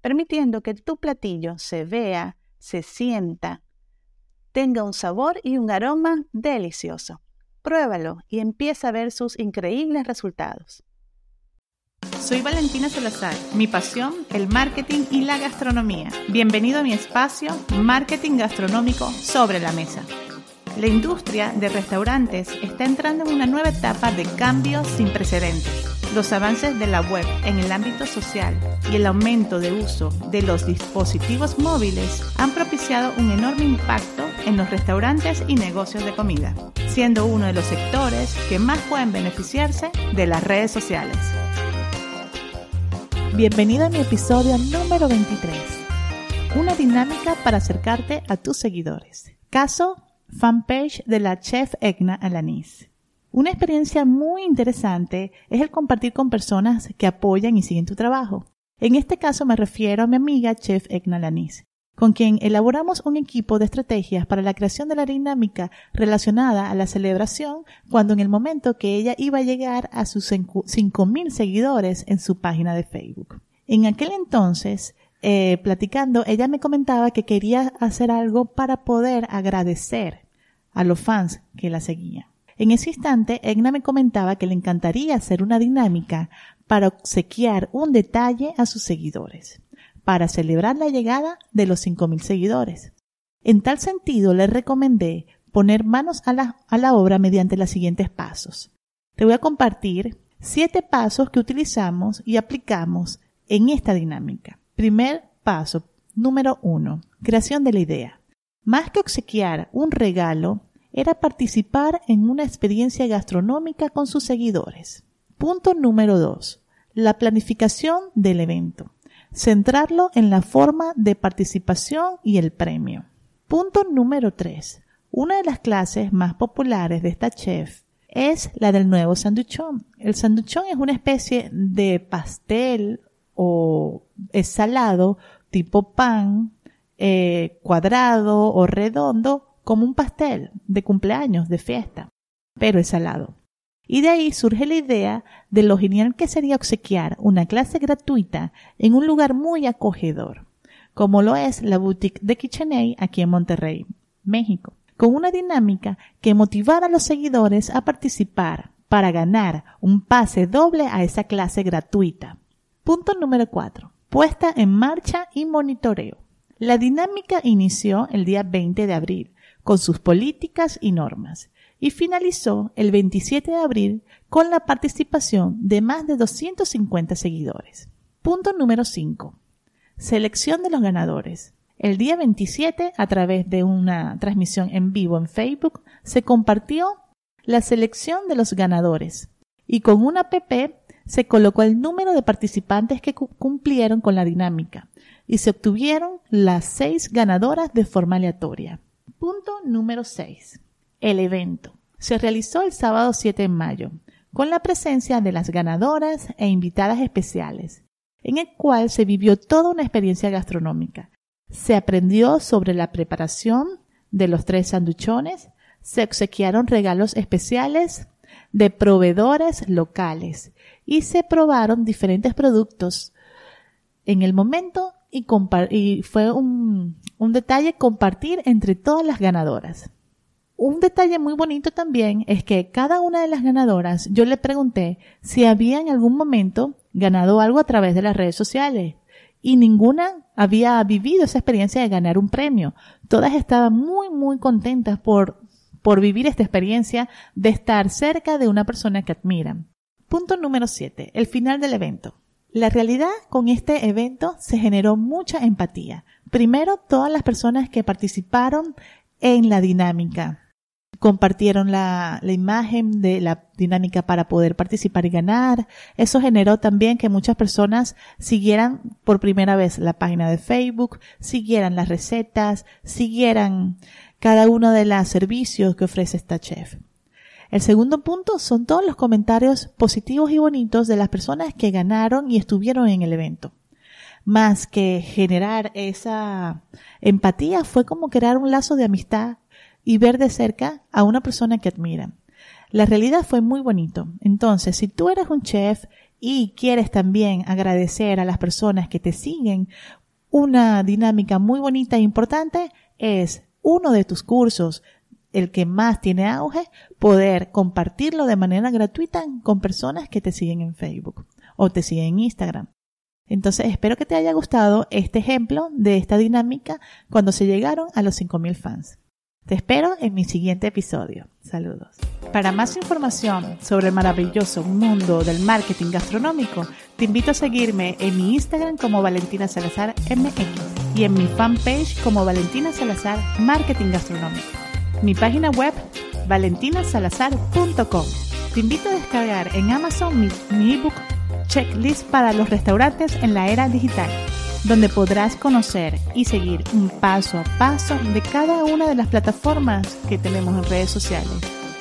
permitiendo que tu platillo se vea, se sienta, tenga un sabor y un aroma delicioso. Pruébalo y empieza a ver sus increíbles resultados. Soy Valentina Salazar. Mi pasión, el marketing y la gastronomía. Bienvenido a mi espacio Marketing Gastronómico sobre la Mesa. La industria de restaurantes está entrando en una nueva etapa de cambios sin precedentes. Los avances de la web en el ámbito social y el aumento de uso de los dispositivos móviles han propiciado un enorme impacto en los restaurantes y negocios de comida, siendo uno de los sectores que más pueden beneficiarse de las redes sociales. Bienvenido a mi episodio número 23. Una dinámica para acercarte a tus seguidores. Caso fanpage de la chef Egna Alanis. Una experiencia muy interesante es el compartir con personas que apoyan y siguen tu trabajo. En este caso me refiero a mi amiga chef Egna Alanis, con quien elaboramos un equipo de estrategias para la creación de la dinámica relacionada a la celebración cuando en el momento que ella iba a llegar a sus 5.000 seguidores en su página de Facebook. En aquel entonces, eh, platicando, ella me comentaba que quería hacer algo para poder agradecer a los fans que la seguían. En ese instante, Egna me comentaba que le encantaría hacer una dinámica para obsequiar un detalle a sus seguidores para celebrar la llegada de los 5.000 seguidores. En tal sentido, le recomendé poner manos a la, a la obra mediante los siguientes pasos. Te voy a compartir siete pasos que utilizamos y aplicamos en esta dinámica. Primer paso, número uno, creación de la idea. Más que obsequiar un regalo, era participar en una experiencia gastronómica con sus seguidores. Punto número dos, la planificación del evento centrarlo en la forma de participación y el premio. Punto número 3. Una de las clases más populares de esta chef es la del nuevo sanduchón. El sanduchón es una especie de pastel o salado tipo pan, eh, cuadrado o redondo, como un pastel de cumpleaños, de fiesta, pero es salado. Y de ahí surge la idea de lo genial que sería obsequiar una clase gratuita en un lugar muy acogedor, como lo es la boutique de KitchenAid aquí en Monterrey, México, con una dinámica que motivara a los seguidores a participar para ganar un pase doble a esa clase gratuita. Punto número 4. Puesta en marcha y monitoreo. La dinámica inició el día 20 de abril, con sus políticas y normas, y finalizó el 27 de abril con la participación de más de 250 seguidores. Punto número 5. Selección de los ganadores. El día 27, a través de una transmisión en vivo en Facebook, se compartió la selección de los ganadores y con una app se colocó el número de participantes que cumplieron con la dinámica y se obtuvieron las seis ganadoras de forma aleatoria. Punto número 6. El evento se realizó el sábado 7 de mayo, con la presencia de las ganadoras e invitadas especiales, en el cual se vivió toda una experiencia gastronómica. Se aprendió sobre la preparación de los tres sanduchones, se obsequiaron regalos especiales de proveedores locales y se probaron diferentes productos en el momento y, fue un detalle compartir entre todas las ganadoras. Un detalle muy bonito también es que cada una de las ganadoras yo le pregunté si había en algún momento ganado algo a través de las redes sociales y ninguna había vivido esa experiencia de ganar un premio. Todas estaban muy, muy contentas por, por vivir esta experiencia de estar cerca de una persona que admiran. Punto número 7. El final del evento. La realidad con este evento se generó mucha empatía. Primero, todas las personas que participaron en la dinámica compartieron la, imagen de la dinámica para poder participar y ganar. Eso generó también que muchas personas siguieran por primera vez la página de Facebook, siguieran las recetas, siguieran cada uno de los servicios que ofrece esta chef. El segundo punto son todos los comentarios positivos y bonitos de las personas que ganaron y estuvieron en el evento. Más que generar esa empatía fue como crear un lazo de amistad y ver de cerca a una persona que admiran. La realidad fue muy bonito. Entonces, si tú eres un chef y quieres también agradecer a las personas que te siguen, una dinámica muy bonita e importante es uno de tus cursos, el que más tiene auge, poder compartirlo de manera gratuita con personas que te siguen en Facebook o te siguen en Instagram. Entonces espero que te haya gustado este ejemplo de esta dinámica cuando se llegaron a los 5.000 fans. Te espero en mi siguiente episodio. Saludos. Para más información sobre el maravilloso mundo del marketing gastronómico, te invito a seguirme en mi Instagram como Valentina Salazar MX y en mi fanpage como Valentina Salazar Marketing Gastronómico. Mi página web valentinasalazar.com. Te invito a descargar en Amazon mi, mi ebook Checklist para los restaurantes en la era digital donde podrás conocer y seguir un paso a paso de cada una de las plataformas que tenemos en redes sociales,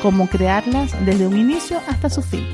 cómo crearlas desde un inicio hasta su fin.